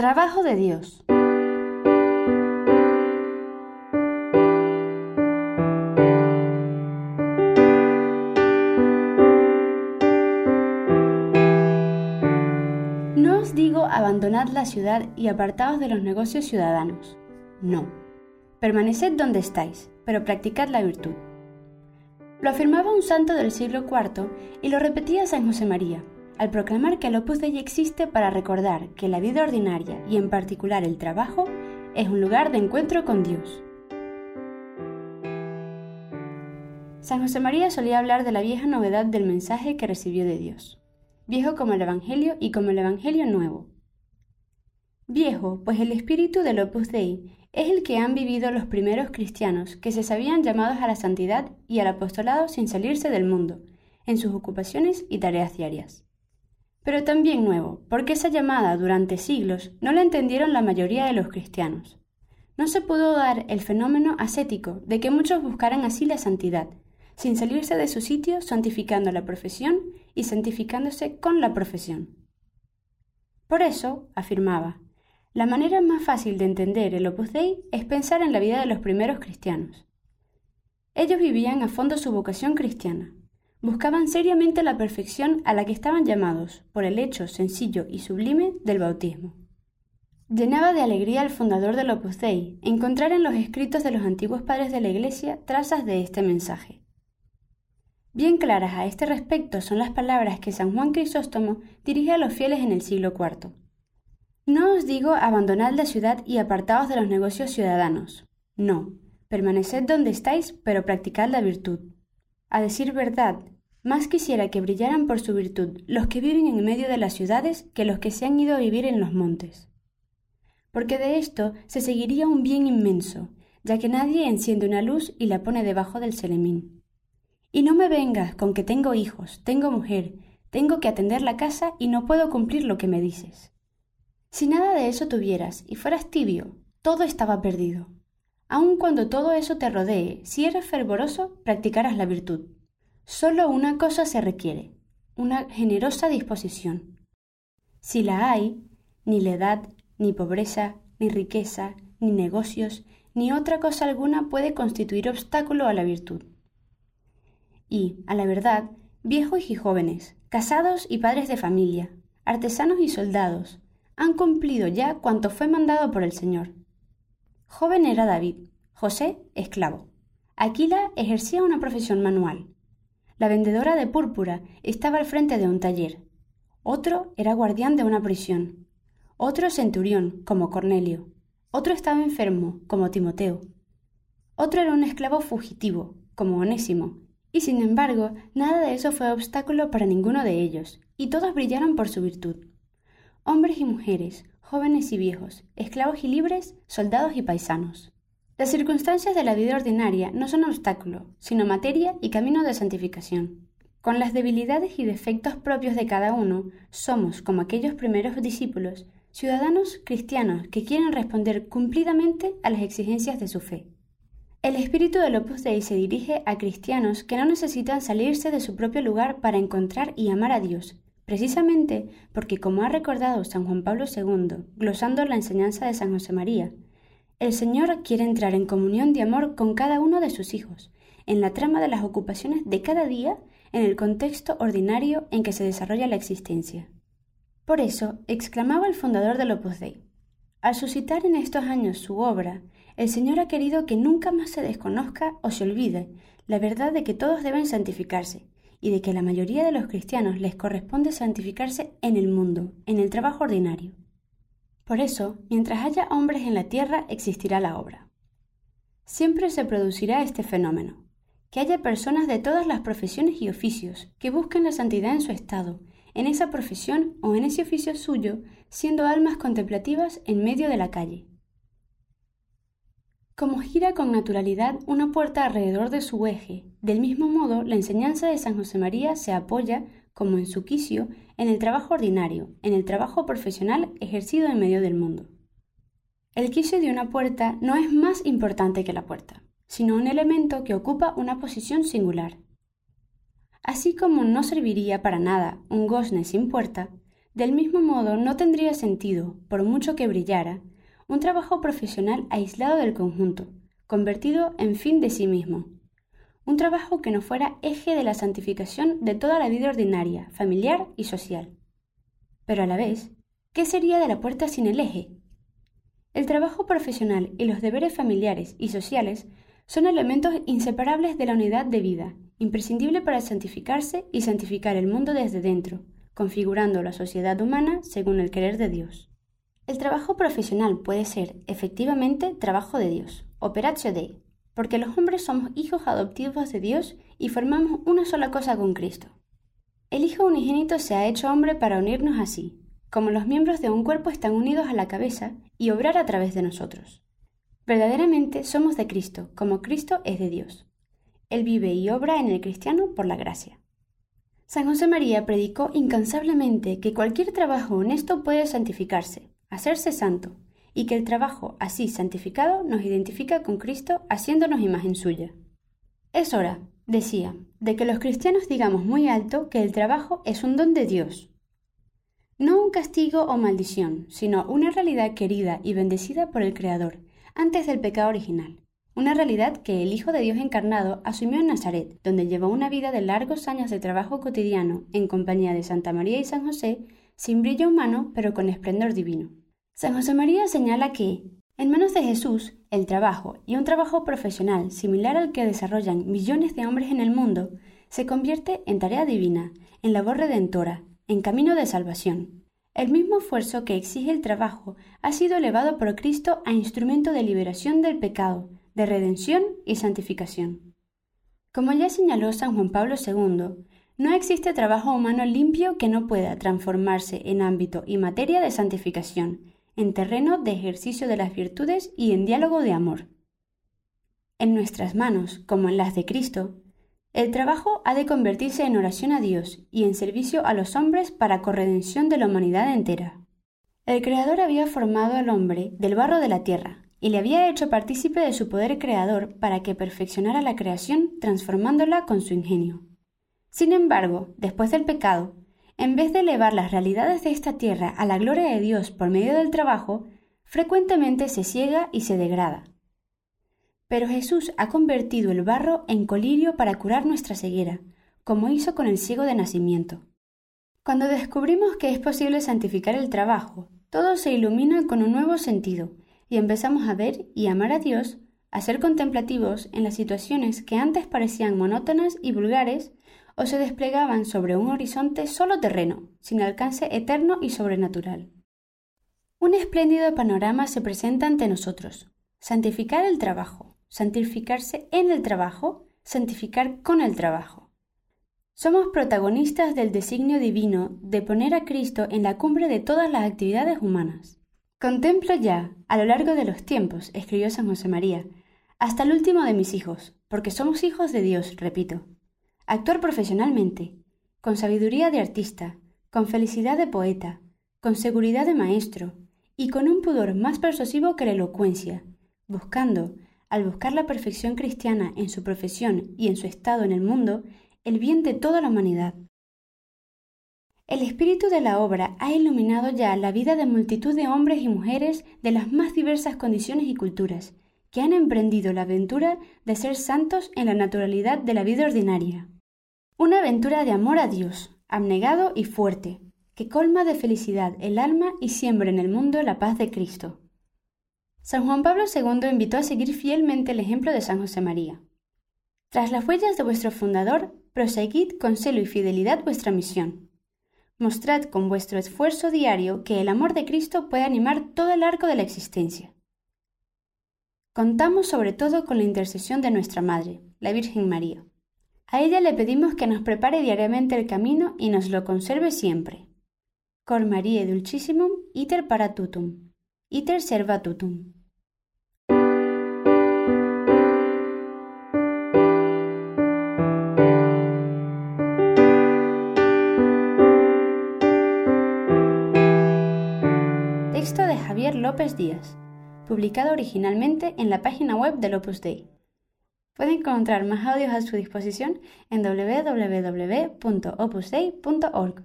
Trabajo de Dios. No os digo abandonad la ciudad y apartaos de los negocios ciudadanos. No. Permaneced donde estáis, pero practicad la virtud. Lo afirmaba un santo del siglo IV y lo repetía San José María, al proclamar que el Opus Dei existe para recordar que la vida ordinaria y en particular el trabajo es un lugar de encuentro con Dios. San José María solía hablar de la vieja novedad del mensaje que recibió de Dios, viejo como el Evangelio y como el Evangelio nuevo. Viejo, pues el espíritu del Opus Dei es el que han vivido los primeros cristianos que se sabían llamados a la santidad y al apostolado sin salirse del mundo, en sus ocupaciones y tareas diarias. Pero también nuevo, porque esa llamada durante siglos no la entendieron la mayoría de los cristianos. No se pudo dar el fenómeno ascético de que muchos buscaran así la santidad, sin salirse de su sitio santificando la profesión y santificándose con la profesión. Por eso, afirmaba, la manera más fácil de entender el Opus Dei es pensar en la vida de los primeros cristianos. Ellos vivían a fondo su vocación cristiana. Buscaban seriamente la perfección a la que estaban llamados por el hecho sencillo y sublime del bautismo. Llenaba de alegría al fundador del Opus Dei encontrar en los escritos de los antiguos padres de la Iglesia trazas de este mensaje. Bien claras a este respecto son las palabras que San Juan Crisóstomo dirige a los fieles en el siglo IV. No os digo abandonad la ciudad y apartaos de los negocios ciudadanos. No, permaneced donde estáis, pero practicad la virtud. A decir verdad, más quisiera que brillaran por su virtud los que viven en medio de las ciudades que los que se han ido a vivir en los montes. Porque de esto se seguiría un bien inmenso, ya que nadie enciende una luz y la pone debajo del selemín. Y no me vengas con que tengo hijos, tengo mujer, tengo que atender la casa y no puedo cumplir lo que me dices. Si nada de eso tuvieras y fueras tibio, todo estaba perdido. Aun cuando todo eso te rodee, si eres fervoroso, practicarás la virtud. Solo una cosa se requiere, una generosa disposición. Si la hay, ni la edad, ni pobreza, ni riqueza, ni negocios, ni otra cosa alguna puede constituir obstáculo a la virtud. Y, a la verdad, viejos y jóvenes, casados y padres de familia, artesanos y soldados, han cumplido ya cuanto fue mandado por el Señor. Joven era David, José esclavo. Aquila ejercía una profesión manual. La vendedora de púrpura estaba al frente de un taller. Otro era guardián de una prisión. Otro centurión, como Cornelio. Otro estaba enfermo, como Timoteo. Otro era un esclavo fugitivo, como Onésimo. Y sin embargo, nada de eso fue obstáculo para ninguno de ellos, y todos brillaron por su virtud hombres y mujeres, jóvenes y viejos, esclavos y libres, soldados y paisanos. Las circunstancias de la vida ordinaria no son obstáculo, sino materia y camino de santificación. Con las debilidades y defectos propios de cada uno, somos, como aquellos primeros discípulos, ciudadanos cristianos que quieren responder cumplidamente a las exigencias de su fe. El espíritu del Opus Dei se dirige a cristianos que no necesitan salirse de su propio lugar para encontrar y amar a Dios, precisamente porque, como ha recordado San Juan Pablo II, glosando la enseñanza de San José María, el Señor quiere entrar en comunión de amor con cada uno de sus hijos, en la trama de las ocupaciones de cada día, en el contexto ordinario en que se desarrolla la existencia. Por eso, exclamaba el fundador del Opus Dei, al suscitar en estos años su obra, el Señor ha querido que nunca más se desconozca o se olvide la verdad de que todos deben santificarse, y de que a la mayoría de los cristianos les corresponde santificarse en el mundo, en el trabajo ordinario. Por eso, mientras haya hombres en la tierra, existirá la obra. Siempre se producirá este fenómeno, que haya personas de todas las profesiones y oficios que busquen la santidad en su estado, en esa profesión o en ese oficio suyo, siendo almas contemplativas en medio de la calle, como gira con naturalidad una puerta alrededor de su eje, del mismo modo la enseñanza de San José María se apoya, como en su quicio, en el trabajo ordinario, en el trabajo profesional ejercido en medio del mundo. El quicio de una puerta no es más importante que la puerta, sino un elemento que ocupa una posición singular. Así como no serviría para nada un gozne sin puerta, Del mismo modo, no tendría sentido, por mucho que brillara, un trabajo profesional aislado del conjunto, convertido en fin de sí mismo. Un trabajo que no fuera eje de la santificación de toda la vida ordinaria, familiar y social. Pero a la vez, ¿qué sería de la puerta sin el eje? El trabajo profesional y los deberes familiares y sociales son elementos inseparables de la unidad de vida, imprescindible para santificarse y santificar el mundo desde dentro, configurando la sociedad humana según el querer de Dios. El trabajo profesional puede ser, efectivamente, trabajo de Dios, operatio Dei, porque los hombres somos hijos adoptivos de Dios y formamos una sola cosa con Cristo. El Hijo unigénito se ha hecho hombre para unirnos así, como los miembros de un cuerpo están unidos a la cabeza y obrar a través de nosotros. Verdaderamente somos de Cristo, como Cristo es de Dios. Él vive y obra en el cristiano por la gracia. San José María predicó incansablemente que cualquier trabajo honesto puede santificarse, hacerse santo, y que el trabajo así santificado nos identifica con Cristo haciéndonos imagen suya. Es hora, decía, de que los cristianos digamos muy alto que el trabajo es un don de Dios. No un castigo o maldición, sino una realidad querida y bendecida por el Creador, antes del pecado original una realidad que el Hijo de Dios encarnado asumió en Nazaret, donde llevó una vida de largos años de trabajo cotidiano en compañía de Santa María y San José, sin brillo humano, pero con esplendor divino. San José María señala que, en manos de Jesús, el trabajo y un trabajo profesional similar al que desarrollan millones de hombres en el mundo, se convierte en tarea divina, en labor redentora, en camino de salvación. El mismo esfuerzo que exige el trabajo ha sido elevado por Cristo a instrumento de liberación del pecado, de redención y santificación. Como ya señaló San Juan Pablo II, no existe trabajo humano limpio que no pueda transformarse en ámbito y materia de santificación, en terreno de ejercicio de las virtudes y en diálogo de amor. En nuestras manos, como en las de Cristo, el trabajo ha de convertirse en oración a Dios y en servicio a los hombres para corredención de la humanidad entera. El Creador había formado al hombre del barro de la tierra, y le había hecho partícipe de su poder creador para que perfeccionara la creación transformándola con su ingenio. Sin embargo, después del pecado, en vez de elevar las realidades de esta tierra a la gloria de Dios por medio del trabajo, frecuentemente se ciega y se degrada. Pero Jesús ha convertido el barro en colirio para curar nuestra ceguera, como hizo con el ciego de nacimiento. Cuando descubrimos que es posible santificar el trabajo, todo se ilumina con un nuevo sentido, y empezamos a ver y amar a Dios, a ser contemplativos en las situaciones que antes parecían monótonas y vulgares o se desplegaban sobre un horizonte solo terreno, sin alcance eterno y sobrenatural. Un espléndido panorama se presenta ante nosotros. Santificar el trabajo, santificarse en el trabajo, santificar con el trabajo. Somos protagonistas del designio divino de poner a Cristo en la cumbre de todas las actividades humanas. Contemplo ya, a lo largo de los tiempos, escribió San José María, hasta el último de mis hijos, porque somos hijos de Dios, repito. Actuar profesionalmente, con sabiduría de artista, con felicidad de poeta, con seguridad de maestro, y con un pudor más persuasivo que la elocuencia, buscando, al buscar la perfección cristiana en su profesión y en su estado en el mundo, el bien de toda la humanidad, el espíritu de la obra ha iluminado ya la vida de multitud de hombres y mujeres de las más diversas condiciones y culturas, que han emprendido la aventura de ser santos en la naturalidad de la vida ordinaria. Una aventura de amor a Dios, abnegado y fuerte, que colma de felicidad el alma y siembra en el mundo la paz de Cristo. San Juan Pablo II invitó a seguir fielmente el ejemplo de San José María. Tras las huellas de vuestro fundador, proseguid con celo y fidelidad vuestra misión Mostrad con vuestro esfuerzo diario que el amor de Cristo puede animar todo el arco de la existencia. Contamos sobre todo con la intercesión de nuestra Madre, la Virgen María. A ella le pedimos que nos prepare diariamente el camino y nos lo conserve siempre. Cor Marie Dulcissimum, iter paratutum, iter servatutum. López Díaz, publicado originalmente en la página web del Opus Dei. Puede encontrar más audios a su disposición en www.opusdei.org.